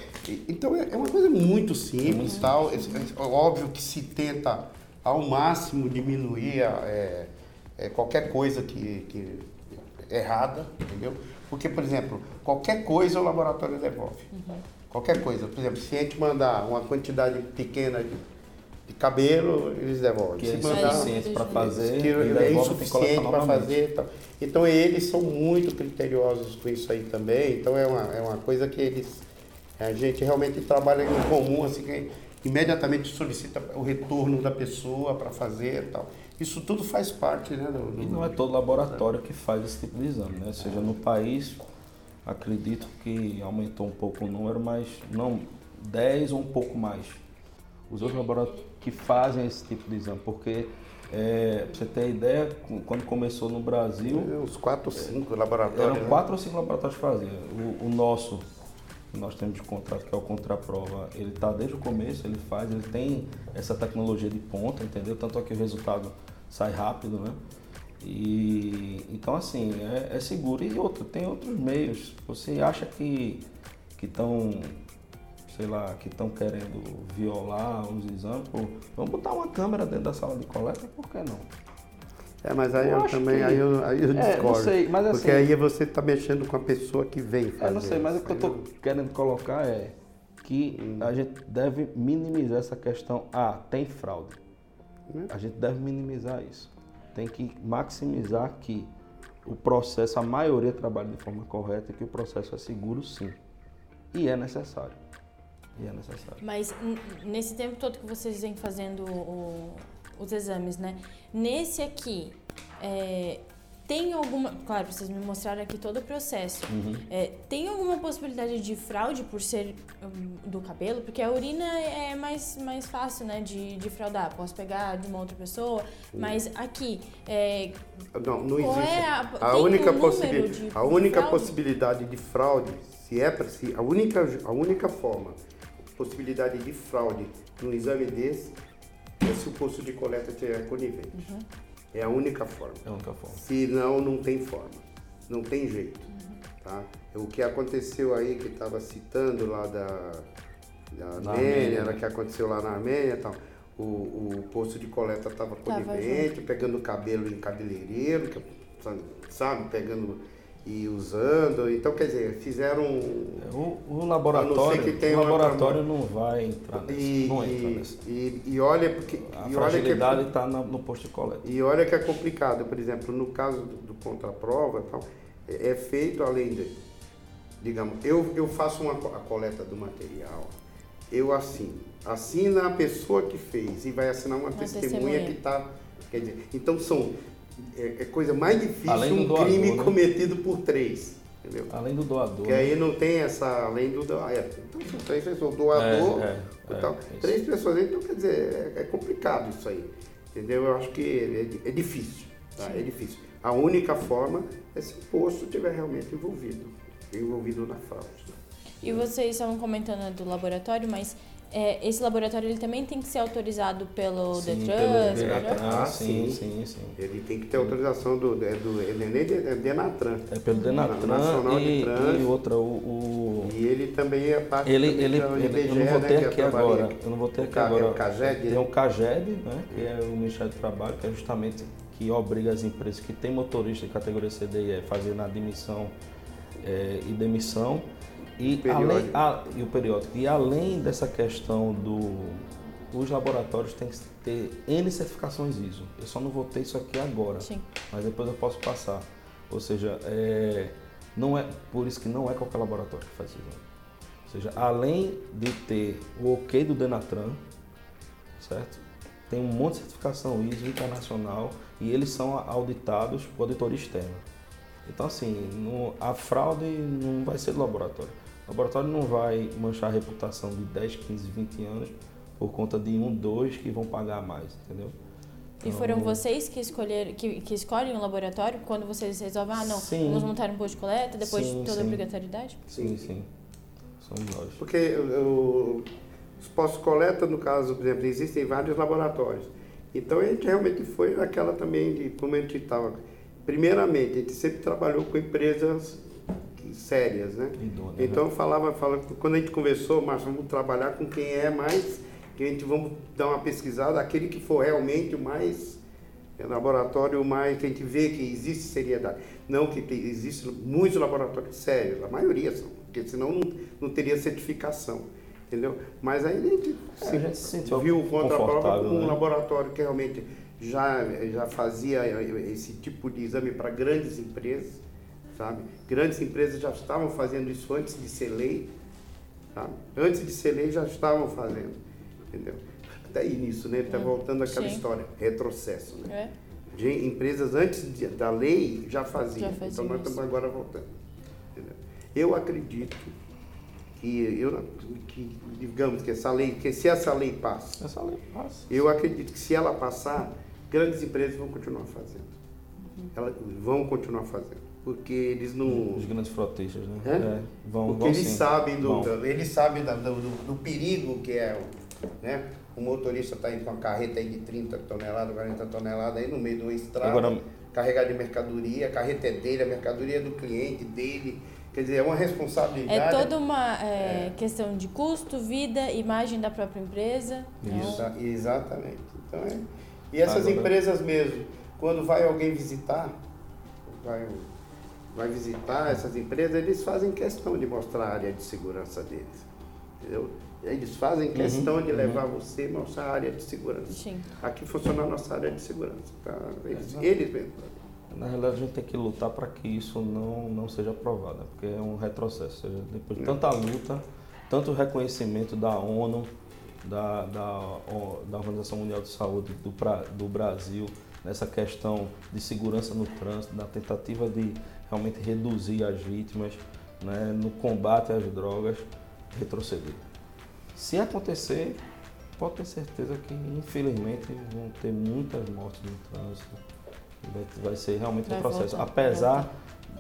então é é uma coisa muito simples, tal. É, é óbvio que se tenta ao máximo diminuir a- é, é, qualquer coisa que, que errada, entendeu? Porque, por exemplo, qualquer coisa o laboratório devolve. Qualquer coisa. Por exemplo, se a gente mandar uma quantidade pequena de, de cabelo, eles devolvem. Que é insuficiente para fazer, que é insuficiente para fazer e tal. Então eles são muito criteriosos com isso aí também. Então é uma, é uma coisa que eles. A gente realmente trabalha em comum, assim, que imediatamente solicita o retorno da pessoa para fazer e tal. Isso tudo faz parte, né? Do, do- E não é todo laboratório que faz esse tipo de exame, né? Ou seja, no país, acredito que aumentou um pouco o número, mas não 10 ou um pouco mais. Os outros laboratórios que fazem esse tipo de exame, porque, é, pra você ter ideia, quando começou no Brasil, Uns quatro, cinco laboratórios. eram né? quatro ou cinco laboratórios que faziam. O, o nosso, que nós temos de contrato, que é o Contraprova, ele está desde o começo, ele faz, ele tem essa tecnologia de ponta, entendeu? Tanto é que o resultado sai rápido, né? E então assim, é, é seguro. E outro, tem outros meios. Você acha que que estão, sei lá, que estão querendo violar os exames, pô, vamos botar uma câmera dentro da sala de coleta, por que não? É, mas aí Eu eu, também que- aí eu, aí eu É, não discordo. sei, mas porque assim- aí você está mexendo com a pessoa que vem fazer. Eu não sei, mas o que eu estou querendo colocar é que a gente deve minimizar essa questão. Ah, tem fraude. Né? A gente deve minimizar isso. Tem que maximizar que o processo, a maioria trabalha de forma correta e que o processo é seguro sim. E é necessário. E é necessário. Mas nesse tempo todo que vocês vêm fazendo o- os exames, né? Nesse aqui, é, tem alguma. Claro, vocês me mostraram aqui todo o processo. Uhum. É, tem alguma possibilidade de fraude por ser um, do cabelo? Porque a urina é mais, mais fácil, né, de, de fraudar. Posso pegar de uma outra pessoa, mas aqui. É, não, não existe. É a, a única, um possibi a única possibilidade de fraude, se é para si, a única, a única forma, possibilidade de fraude num exame desse é se o posto de coleta tiver conivente. Uhum. É a única forma. É a única forma. Se não, não tem forma. Não tem jeito. Uhum. Tá? O que aconteceu aí, que estava citando lá da, da Armênia, Armênia. Né? que aconteceu lá na Armênia e tal. O, o posto de coleta estava conivente, pegando cabelo em cabeleireiro, que, sabe, pegando e usando. Então, quer dizer, fizeram. O, o laboratório, o laboratório não vai entrar nisso. E, não entra nisso. E, e olha porque. A e fragilidade está é, no posto de coleta. E olha que é complicado. Por exemplo, no caso do, do contraprova, tal, é, é feito além de. Digamos, eu, eu faço uma, a coleta do material, eu assino. Assina a pessoa que fez e vai assinar uma, uma testemunha, testemunha que está. Quer dizer, então são é, é coisa mais difícil um doador, crime né? cometido por três. Entendeu? Além do doador. Que aí né? não tem essa. Além do. Ah, é, então são três pessoas, doador é, é, e tal. É, três pessoas, então quer dizer, é, é, complicado isso aí. Entendeu? Eu acho que é, difícil. Tá? É difícil. A única forma é se o posto estiver realmente envolvido. Envolvido na fraude. E vocês estavam comentando do laboratório, mas é, esse laboratório ele também tem que ser autorizado pelo sim, Detran? Pelo Denatran, ah, sim, sim, sim. Ele tem que ter autorização do, é do ele nem é Denatran. É pelo Denatran Nacional e, de e outra o, o, E ele também é parte ele, ele, IBGE, eu não vou ter né, aqui agora. Eu não vou ter aqui agora. É o CAGED? Tem o CAGED, né, que é o Ministério do Trabalho, que é justamente que obriga as empresas que têm motorista de categoria C, D e E fazer na admissão é, e demissão e, além, a, e o periódico. E além dessa questão do. Os laboratórios têm que ter N certificações ISO. Eu só não vou ter isso aqui agora. Sim. Mas depois eu posso passar. Ou seja, é, não é, por isso que não é qualquer laboratório que faz isso. Ou seja, além de ter o ok do Denatran, certo? Tem um monte de certificação ISO internacional e eles são auditados por auditoria externa. Então, assim, no, a fraude não vai ser do laboratório. O laboratório não vai manchar a reputação de 10, 15, 20 anos por conta de um, dois que vão pagar mais, entendeu? E foram então, vocês que escolheram, que, que escolhem o laboratório quando vocês resolvem, ah, não, sim. vamos montar um posto de coleta depois sim, de toda sim. a obrigatoriedade? Sim, sim. Somos nós. Porque o, os postos de coleta, no caso, por exemplo, existem vários laboratórios. Então a gente realmente foi naquela também de como a gente estava. Primeiramente, a gente sempre trabalhou com empresas sérias, né? Idônea, né? então né? falava, falava, quando a gente conversou, mas vamos trabalhar com quem é mais, que a gente vamos dar uma pesquisada, aquele que for realmente o mais é, laboratório mais que a gente vê que existe seriedade. Não que existe muitos laboratórios sérios, a maioria são, porque senão não, não teria certificação. Entendeu? Mas aí a gente, é, a gente se viu o contraprova com um né? laboratório que realmente já, já fazia esse tipo de exame para grandes empresas sabe? Grandes empresas já estavam fazendo isso antes de ser lei, sabe? Antes de ser lei já estavam fazendo, entendeu? Até aí nisso, né? Está hum, voltando àquela Sim. história, retrocesso, né? É. De empresas antes de, da lei já faziam, já então nós estamos agora voltando. Entendeu? Eu acredito que, eu, que, digamos que essa lei, que se essa lei passa, essa lei passa. eu acredito que se ela passar, grandes empresas vão continuar fazendo. Uhum. Elas vão continuar fazendo porque eles não. Os grandes frotistas, né? É? É, vão, porque vão eles sim. sabem, do, do, eles sabem do, do, do, perigo que é né? o motorista está indo com uma carreta aí de 30 toneladas, 40 toneladas aí no meio de uma estrada, Agora, carregar de mercadoria, a carreta é dele, a mercadoria é do cliente, dele. Quer dizer, é uma responsabilidade. É toda uma é, é. questão de custo, vida, imagem da própria empresa. Isso, é exatamente. Então, é. E essas Agora, empresas mesmo, quando vai alguém visitar, vai vai visitar essas empresas, eles fazem questão de mostrar a área de segurança deles. Entendeu? Eles fazem uhum, questão uhum, de levar uhum. você a mostrar a área de segurança. Sim. Aqui funciona a nossa área de segurança. Tá? Eles, é, eles mesmo. Na realidade, a gente tem que lutar para que isso não, não seja aprovado, né? porque é um retrocesso. Seja, depois de tanta luta, tanto reconhecimento da ONU, da, da, da Organização Mundial de Saúde do, do Brasil, nessa questão de segurança no trânsito, na tentativa de realmente reduzir as vítimas, né, no combate às drogas, retroceder. Se acontecer, pode ter certeza que infelizmente vão ter muitas mortes no trânsito. Vai, ser realmente vai um processo. Voltar, Apesar,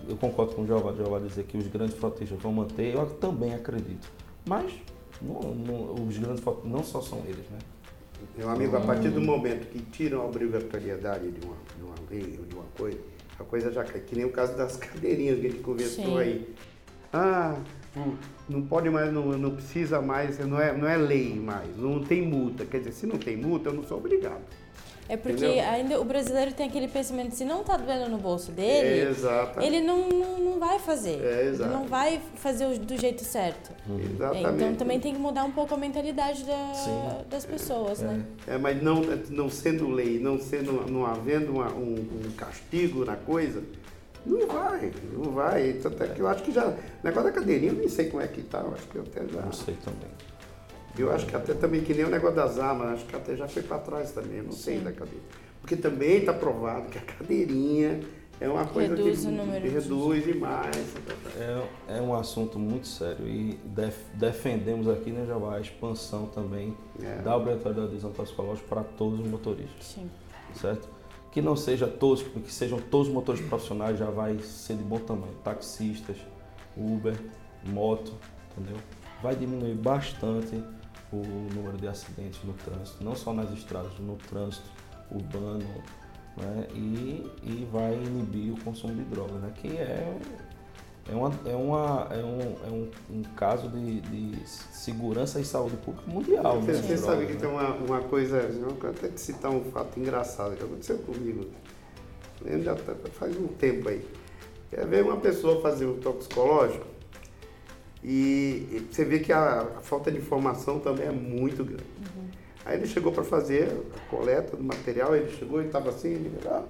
eu concordo com o Jeová, Jeová dizer que os grandes frotistas vão manter, eu também acredito. Mas não, não, os grandes frotistas não só são eles, né? Meu amigo, a partir do momento que tiram a obrigatoriedade de uma, de uma lei ou de uma coisa, a coisa já. Que nem o caso das cadeirinhas que a gente conversou Sim. aí. Ah, não pode mais, não, não precisa mais, não é, não é lei mais, não tem multa. Quer dizer, se não tem multa, eu não sou obrigado. É porque Entendeu? ainda o brasileiro tem aquele pensamento, se não está doendo no bolso dele, é, ele não, não, não, vai fazer. É, ele não vai fazer do jeito certo. Uhum. Exatamente. Então também tem que mudar um pouco a mentalidade da, das pessoas, é. né? É, mas não, não sendo lei, não sendo, não havendo uma, um, um castigo na coisa, não vai, não vai. Tanto é que eu acho que já. O negócio da cadeirinha, eu nem sei como é que tá. Eu acho que eu até já. Não sei também. Eu acho que até também, que nem o negócio das armas, acho que até já foi para trás também, não Sim. sei da cadeira. Porque também está provado que a cadeirinha é uma coisa reduz que, o número reduz demais. É, é um assunto muito sério e def, defendemos aqui né, Jabá, a expansão também é. da obrigatoriedade do exame toxicológico para todos os motoristas. Sim. Certo? Que não seja todos, que sejam todos os motores profissionais, já vai ser de bom tamanho. Taxistas, Uber, moto, entendeu? Vai diminuir bastante o número de acidentes no trânsito, não só nas estradas, no trânsito urbano, né? e, e vai inibir o consumo de drogas, né? que é, é, uma, é, uma, é, um, é um, um caso de, de, segurança e saúde pública mundial. Você, né? você sabe que né? tem uma, uma coisa, eu vou até te citar um fato engraçado que aconteceu comigo, já tá, faz um tempo aí. Quer ver uma pessoa fazer um toxicológico, e você vê que a, a falta de informação também é muito grande. Uhum. Aí ele chegou para fazer a coleta do material, ele chegou e estava assim, ele ah,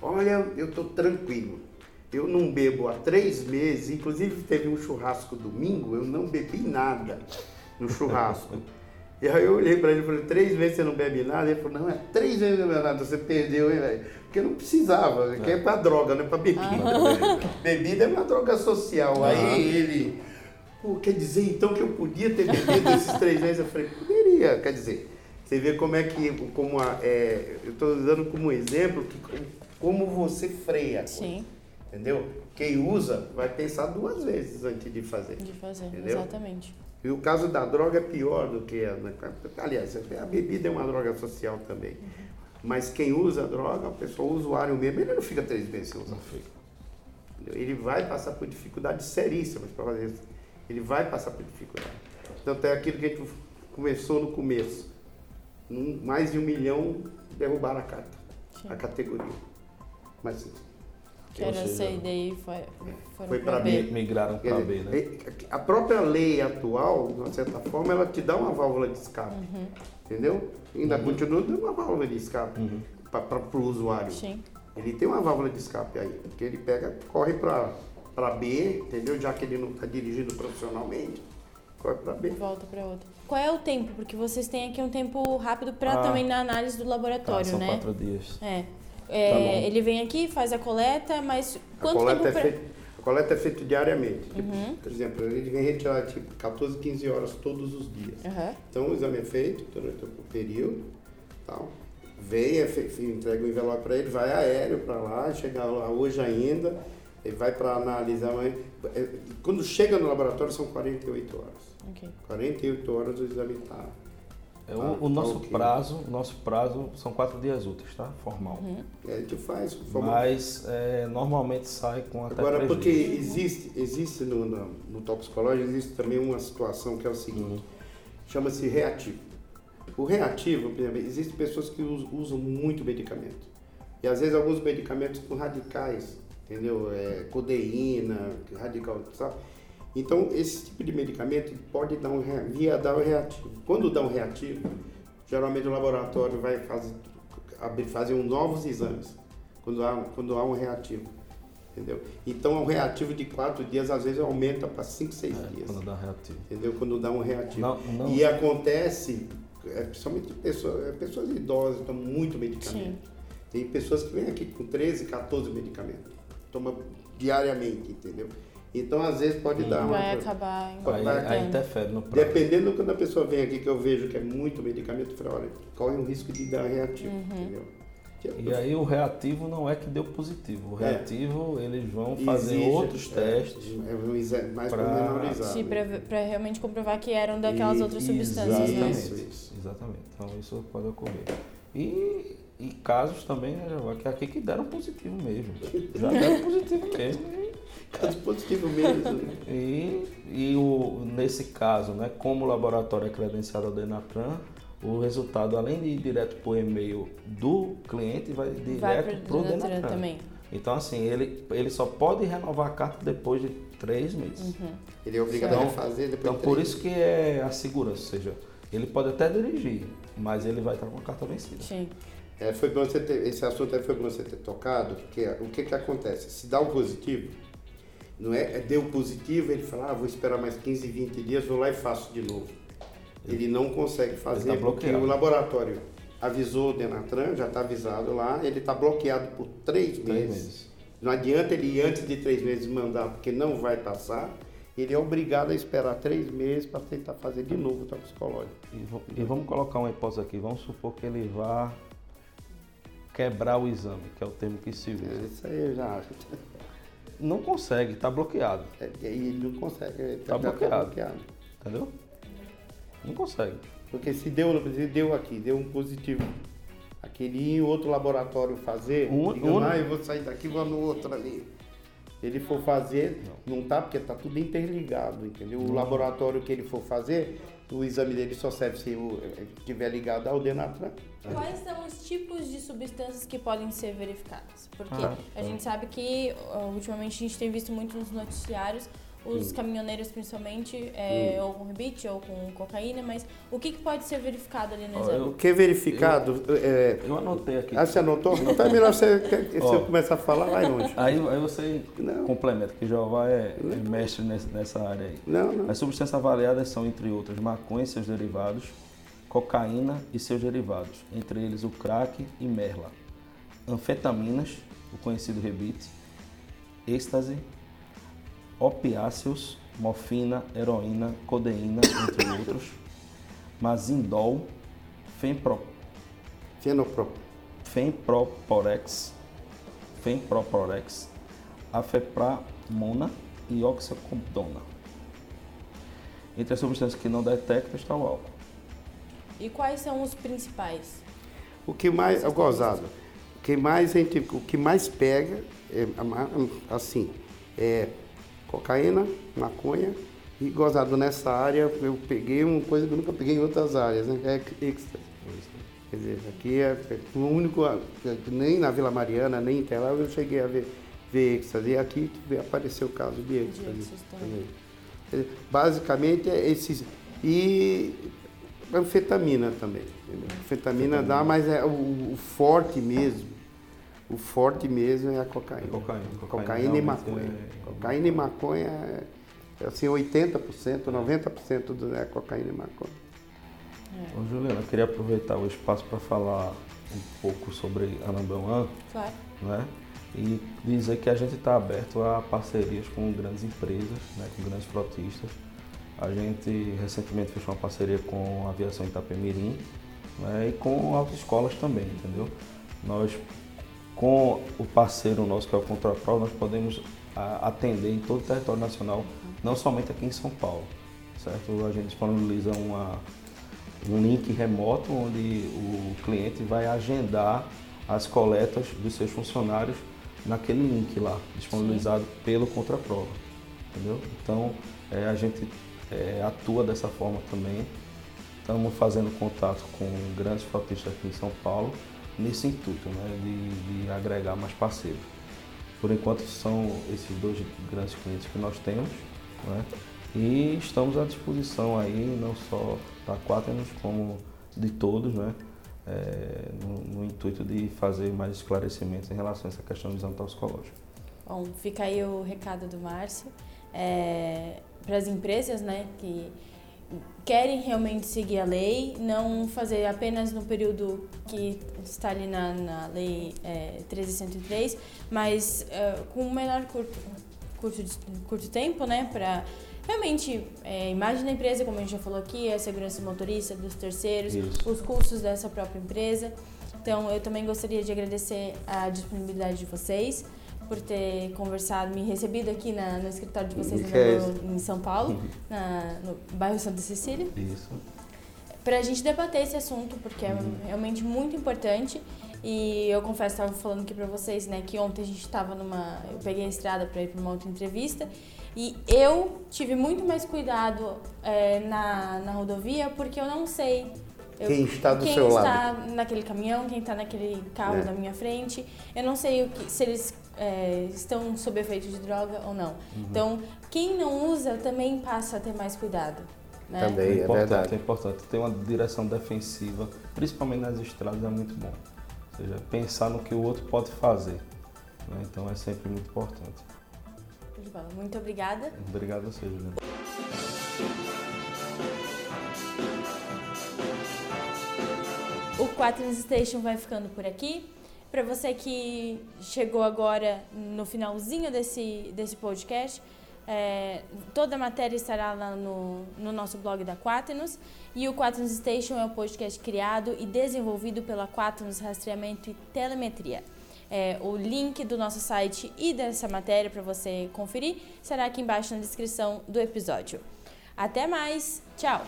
olha, eu estou tranquilo. Eu não bebo há três meses, inclusive teve um churrasco domingo, eu não bebi nada no churrasco. e aí eu olhei para ele e falei, três vezes você não bebe nada? Ele falou, não, é três vezes não bebe nada, você perdeu, hein, velho? Porque não precisava, é. que é para droga, não é para bebida. Ah. Bebida é uma droga social. Ah. Aí ele Pô, quer dizer então que eu podia ter bebido esses três meses? Eu falei, poderia, quer dizer, você vê como é que, como a, é, eu estou dando como exemplo que, como você freia. Sim. Entendeu? Quem usa vai pensar duas vezes antes de fazer. De fazer, entendeu? exatamente. E o caso da droga é pior do que a. Né? Aliás, a bebida é uma droga social também. Uhum. Mas quem usa a droga, a pessoa, o usuário mesmo, ele não fica três meses sem usar. Ele vai passar por dificuldades seríssimas para fazer isso ele vai passar por dificuldade. Tanto é aquilo que a gente começou no começo. mais de um milhão derrubaram a carta, Sim. a categoria. Mas que era C e D foi, foi para B. B. Migraram para B, né? A própria lei atual, de uma certa forma, ela te dá uma válvula de escape. Uhum. Entendeu? Ainda uhum. continua dando uma válvula de escape uhum. para o usuário. Sim. Ele tem uma válvula de escape aí, porque ele pega, corre para para B, entendeu? Já que ele não está dirigindo profissionalmente, corre para B. Volta para outra. Qual é o tempo? Porque vocês têm aqui um tempo rápido para ah, também na análise do laboratório, tá, são né? São quatro dias. É. é tá ele vem aqui, faz a coleta, mas quanto a coleta tempo é feita, A coleta é feita diariamente. Uhum. Por exemplo, ele vem retirar tipo 14, 15 horas todos os dias. Uhum. Então o exame é feito durante o período, tal. Vem, é feito, entrega o envelope para ele, vai aéreo para lá, chega lá hoje ainda ele vai para analisar. É, quando chega no laboratório são 48 horas. Okay. 48 horas o exame está. É, o, o tá nosso okay. prazo, nosso prazo são quatro dias úteis, tá? Formal. Uhum. É, a gente faz. Formal. Mas é, normalmente sai com até Agora, porque dias. existe, existe no, no, no toxicológico, existe também uma situação que é o seguinte, uhum. chama-se reativo. O reativo, por exemplo, existem pessoas que usam muito medicamento. E às vezes alguns medicamentos com radicais entendeu? É, codeína, radical, sabe? Então, esse tipo de medicamento pode dar um, via dar um reativo. Quando dá um reativo, geralmente o laboratório vai fazer, fazer um novos exames, quando há, quando há um reativo. Entendeu? Então, um reativo de quatro dias, às vezes, aumenta para cinco, seis é, dias. Quando dá reativo. Entendeu? Quando dá um reativo. Não, não. E acontece, é, principalmente pessoas, é, pessoas idosas, tomam muito medicamento. Sim Tem pessoas que vêm aqui com 13, 14 medicamentos. Toma diariamente, entendeu? Então, às vezes, pode dar uma. Vai acabar Pode Aí, dar- aí interfere no prazo. Dependendo quando a pessoa vem aqui, que eu vejo que é muito medicamento, eu falo, olha, corre um risco de dar reativo, entendeu? E aí o reativo não é que deu positivo. O É. reativo eles vão fazer Exige- outros é, testes. É mais. Sim, pra, pra realmente comprovar que eram daquelas E- outras substâncias, né? Exatamente. Isso, isso. Exatamente. Então isso pode ocorrer. E, e casos também, né, Jeová, que aqui que deram positivo mesmo. Já deram positivo mesmo. Caso positivo mesmo. E, e o, nesse caso, né, como o laboratório é credenciado ao Denatran, o resultado, além de ir direto para o e-mail do cliente, vai direto para o Denatran Denatran. também. Então, assim, ele, ele só pode renovar a carta depois de três meses. Ele é obrigado a Então- refazer depois Então, de por isso que é a segurança, ou seja, ele pode até dirigir, mas ele vai estar com a carta vencida. Sim. É, foi bom você ter, esse assunto aí foi bom você ter tocado, porque o que que acontece? Se dá um positivo, não é, é deu positivo, ele fala, ah, vou esperar mais 15, 20 dias, vou lá e faço de novo. Ele não consegue fazer Ele tá porque bloqueado. o laboratório avisou o Denatran, já está avisado lá, ele está bloqueado por três meses. Três meses. Não adianta ele ir antes de três meses mandar, porque não vai passar. Ele é obrigado a esperar três meses para tentar fazer de novo o toxicológico. E, e vamos colocar uma hipótese aqui, vamos supor que ele vá quebrar o exame, que é o termo que se usa. Isso aí eu já acho. Não consegue, está bloqueado, É, e aí ele não consegue. ele Tá já bloqueado. entendeu? Não consegue. Porque se deu, se deu aqui, deu um positivo. Aquele ir em outro laboratório fazer, Um- digamos, um- ah, eu vou sair daqui, vou no outro ali. Ele for fazer, não, tá, porque tá tudo interligado, entendeu? O laboratório que ele for fazer, o exame dele só serve se estiver ligado ao Denatran. Quais são os tipos de substâncias que podem ser verificadas? Porque Ah, a gente sabe que ultimamente a gente tem visto muito nos noticiários os caminhoneiros principalmente, é, ou com rebite ou com cocaína, mas o que, que pode ser verificado ali no exame? O que é verificado, é, Eu anotei aqui. ah, você anotou? Então é melhor você, se Ó. eu começar a falar, vai longe. Aí, aí você Não. complementa, que Jeová é, é mestre nessa área aí. Não, não. As substâncias avaliadas são, entre outras, maconha e seus derivados, cocaína e seus derivados, entre eles o crack e merla, anfetaminas, o conhecido rebite, êxtase, opiáceos, morfina, heroína, codeína, entre outros, mazindol, fenpro, Fenopro. fenproporex, fenproporex, afepramona e oxacodona. Entre as substâncias que não detectam está o álcool. E quais são os principais? O que mais, é gozado, o que mais a gente, o que mais pega, é, assim, é cocaína, maconha e gozado nessa área, eu peguei uma coisa que eu nunca peguei em outras áreas, né? É êxtase. Quer dizer, aqui é, é o único, nem na Vila Mariana, nem em Interlagos eu cheguei a ver, ver êxtase. E aqui apareceu o caso de êxtase. Quer dizer, Basicamente é esses. E anfetamina também. entendeu? Anfetamina dá, mas é o, o forte mesmo. O forte mesmo é a cocaína. É cocaína. Cocaína, Cocaína e maconha. é- Cocaína e maconha é, é assim, 80%, 90% do, é cocaína e maconha. Ô, Juliana, eu queria aproveitar o espaço para falar um pouco sobre a Number One, Claro. né? E dizer que a gente está aberto a parcerias com grandes empresas, né? com grandes frotistas. A gente recentemente fechou uma parceria com a Aviação Itapemirim né? e com autoescolas também, entendeu? Nós, com o parceiro nosso, que é o Contrapro, nós podemos a, atender em todo o território nacional, não somente aqui em São Paulo, certo? A gente disponibiliza uma, um link remoto onde o cliente vai agendar as coletas dos seus funcionários naquele link lá, disponibilizado pelo Contraprova, entendeu? Então, é, a gente é, atua dessa forma também. Estamos fazendo contato com grandes frotistas aqui em São Paulo nesse intuito, né, de, de agregar mais parceiros. Por enquanto são esses dois grandes clientes que nós temos, né? E estamos à disposição aí, não só da Quaternos, como de todos, né? É, no, no intuito de fazer mais esclarecimentos em relação a essa questão do exame toxicológico. Bom, fica aí o recado do Márcio. É, para as empresas, né, que querem realmente seguir a lei, não fazer apenas no período que está ali na, na lei é, 1303, mas uh, com um menor curto, curto, curto tempo, né, para realmente é, a imagem da empresa, como a gente já falou aqui, a segurança motorista, dos terceiros, Isso. os custos dessa própria empresa. Então, eu também gostaria de agradecer a disponibilidade de vocês por ter conversado, me recebido aqui na, no escritório de vocês no, em São Paulo, na, no bairro Santa Cecília. Isso. Para a gente debater esse assunto, porque é uhum. realmente muito importante. E eu confesso, estava falando aqui para vocês, né, que ontem a gente estava numa. Eu peguei a estrada para ir para uma outra entrevista e eu tive muito mais cuidado é, na, na rodovia porque eu não sei eu, quem está do quem seu lado. Quem está naquele caminhão, quem está naquele carro é. da minha frente. Eu não sei o que, se eles é, estão sob efeito de droga ou não. Uhum. Então, quem não usa também passa a ter mais cuidado. Né? Também, é, é importante, verdade. É importante. Ter uma direção defensiva, principalmente nas estradas, é muito bom. Ou seja, pensar no que o outro pode fazer. Né? Então, é sempre muito importante. Muito obrigada. Obrigado a você, Juliana. O 4 Station vai ficando por aqui. Para você que chegou agora no finalzinho desse, desse podcast, é, toda a matéria estará lá no, no nosso blog da Quaternos. E o Quaternos Station é um podcast criado e desenvolvido pela Quaternos Rastreamento e Telemetria. É, o link do nosso site e dessa matéria para você conferir será aqui embaixo na descrição do episódio. Até mais, tchau!